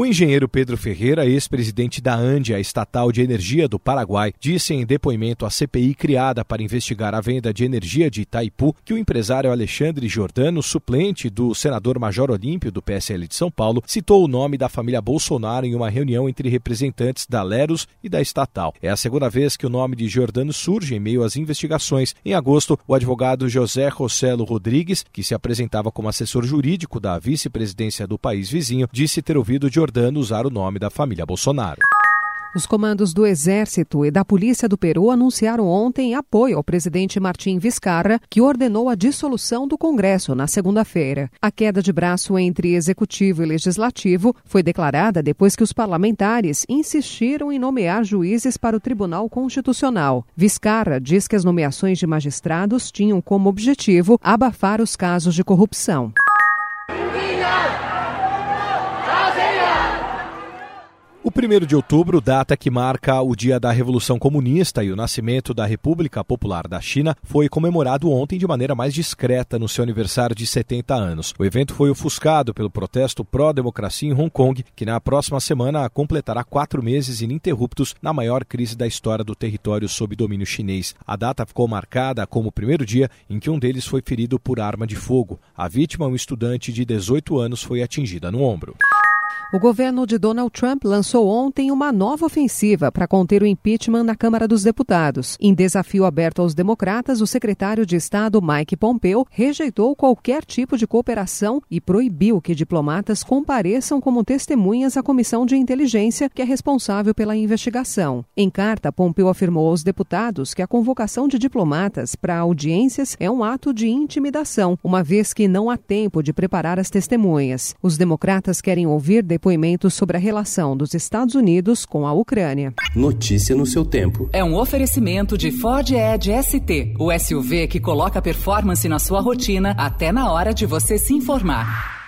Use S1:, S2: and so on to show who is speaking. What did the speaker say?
S1: O engenheiro Pedro Ferreira, ex-presidente da Ande, a estatal de energia do Paraguai, disse em depoimento à CPI criada para investigar a venda de energia de Itaipu que o empresário Alexandre Jordano, suplente do senador Major Olímpio do PSL de São Paulo, citou o nome da família Bolsonaro em uma reunião entre representantes da Leros e da estatal. É a segunda vez que o nome de Jordano surge em meio às investigações. Em agosto, o advogado José Rossello Rodrigues, que se apresentava como assessor jurídico da vice-presidência do país vizinho, disse ter ouvido Jordano Jordano usar o nome da família Bolsonaro.
S2: Os comandos do Exército e da Polícia do Peru anunciaram ontem apoio ao presidente Martim Vizcarra, que ordenou a dissolução do Congresso na segunda-feira. A queda de braço entre executivo e legislativo foi declarada depois que os parlamentares insistiram em nomear juízes para o Tribunal Constitucional. Vizcarra diz que as nomeações de magistrados tinham como objetivo abafar os casos de corrupção.
S1: O 1 de outubro, data que marca o dia da Revolução Comunista e o nascimento da República Popular da China, foi comemorado ontem de maneira mais discreta no seu aniversário de 70 anos. O evento foi ofuscado pelo protesto pró-democracia em Hong Kong, que na próxima semana completará quatro meses ininterruptos na maior crise da história do território sob domínio chinês. A data ficou marcada como o primeiro dia em que um deles foi ferido por arma de fogo. A vítima, um estudante de 18 anos, foi atingida no ombro.
S2: O governo de Donald Trump lançou ontem uma nova ofensiva para conter o impeachment na Câmara dos Deputados. Em desafio aberto aos democratas, o secretário de Estado Mike Pompeo rejeitou qualquer tipo de cooperação e proibiu que diplomatas compareçam como testemunhas à comissão de inteligência que é responsável pela investigação. Em carta, Pompeo afirmou aos deputados que a convocação de diplomatas para audiências é um ato de intimidação, uma vez que não há tempo de preparar as testemunhas. Os democratas querem ouvir depoimentos sobre a relação dos Estados Unidos com a Ucrânia.
S3: Notícia no seu tempo.
S4: É um oferecimento de Ford Edge ST, o SUV que coloca performance na sua rotina até na hora de você se informar.